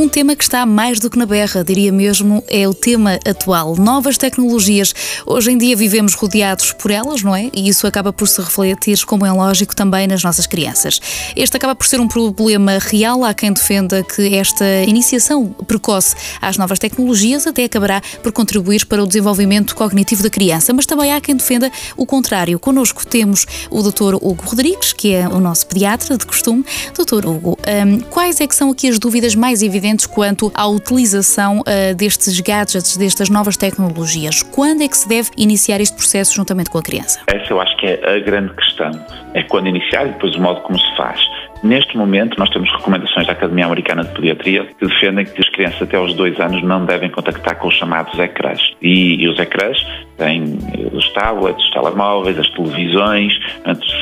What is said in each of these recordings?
Um tema que está mais do que na berra, diria mesmo, é o tema atual. Novas tecnologias. Hoje em dia vivemos rodeados por elas, não é? E isso acaba por se refletir, como é lógico, também nas nossas crianças. Este acaba por ser um problema real. Há quem defenda que esta iniciação precoce às novas tecnologias até acabará por contribuir para o desenvolvimento cognitivo da criança. Mas também há quem defenda o contrário. Connosco temos o Dr. Hugo Rodrigues, que é o nosso pediatra de costume. Dr. Hugo, um, quais é que são aqui as dúvidas mais evidentes? Quanto à utilização uh, destes gadgets, destas novas tecnologias. Quando é que se deve iniciar este processo juntamente com a criança? Essa eu acho que é a grande questão. É quando iniciar e depois o modo como se faz. Neste momento, nós temos recomendações da Academia Americana de Pediatria que defendem que as crianças até aos dois anos não devem contactar com os chamados ecrãs. E, e os ecrãs têm os tablets, os telemóveis, as televisões,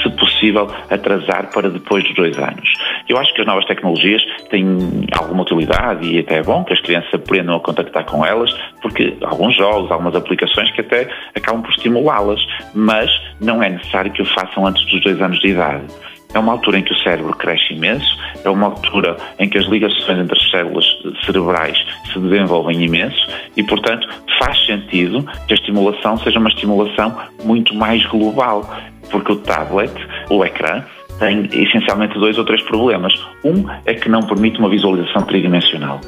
se possível, atrasar para depois dos dois anos. Eu acho que as novas tecnologias têm alguma utilidade e até é bom que as crianças aprendam a contactar com elas, porque alguns jogos, algumas aplicações que até acabam por estimulá-las, mas não é necessário que o façam antes dos dois anos de idade. É uma altura em que o cérebro cresce imenso, é uma altura em que as ligações entre as células cerebrais se desenvolvem imenso e, portanto, faz sentido que a estimulação seja uma estimulação muito mais global, porque o tablet, o ecrã, tem essencialmente dois ou três problemas. Um é que não permite uma visualização tridimensional.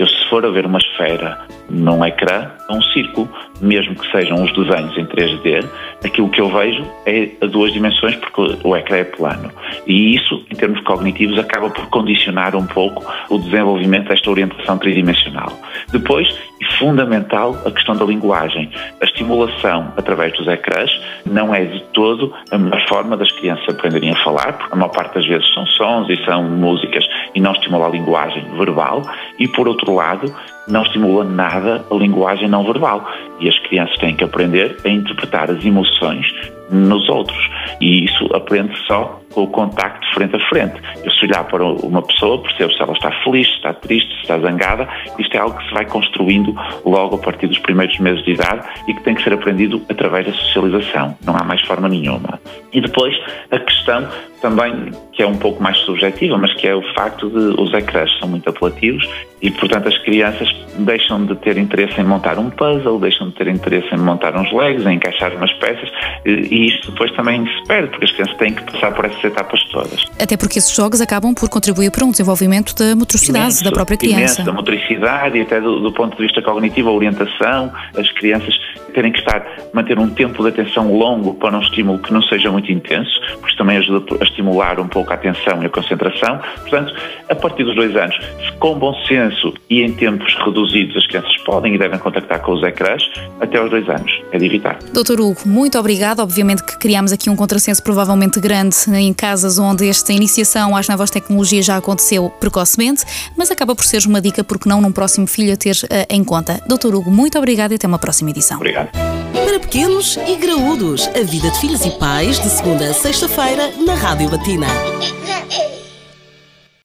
Eu, se for a ver uma esfera num ecrã, um círculo, mesmo que sejam os desenhos em 3D, aquilo que eu vejo é a duas dimensões, porque o ecrã é plano. E isso, em termos cognitivos, acaba por condicionar um pouco o desenvolvimento desta orientação tridimensional. Depois, e fundamental, a questão da linguagem. A estimulação através dos ecrãs não é de todo a melhor forma das crianças aprenderem a falar, porque a maior parte das vezes são sons e são músicas não estimula a linguagem verbal. E, por outro lado, não estimula nada a linguagem não verbal. E as crianças têm que aprender a interpretar as emoções nos outros. E isso aprende só com o contacto frente a frente. Eu se olhar para uma pessoa, percebo se ela está feliz, se está triste, se está zangada. Isto é algo que se vai construindo logo a partir dos primeiros meses de idade e que tem que ser aprendido através da socialização. Não há mais forma nenhuma. E depois a questão também que é um pouco mais subjetiva, mas que é o facto de os ecrãs são muito apelativos e, portanto, as crianças deixam de ter interesse em montar um puzzle, deixam ter interesse em montar uns legs, em encaixar umas peças e isto depois também se perde, porque as crianças têm que passar por essas etapas todas. Até porque esses jogos acabam por contribuir para um desenvolvimento da motricidade imenso, da própria criança. Imenso, da motricidade e até do, do ponto de vista cognitivo, a orientação, as crianças terem que estar, manter um tempo de atenção longo para um estímulo que não seja muito intenso, porque também ajuda a estimular um pouco a atenção e a concentração. Portanto, a partir dos dois anos, se com bom senso e em tempos reduzidos as crianças podem e devem contactar com os ecrãs, até aos dois anos. É de evitar. Doutor Hugo, muito obrigado. Obviamente que criámos aqui um contrassenso provavelmente grande em casas onde esta iniciação às novas tecnologias já aconteceu precocemente, mas acaba por ser uma dica, porque não num próximo filho a ter uh, em conta. Doutor Hugo, muito obrigado e até uma próxima edição. Obrigado. Para pequenos e graúdos, a vida de filhos e pais, de segunda a sexta-feira, na Rádio Latina.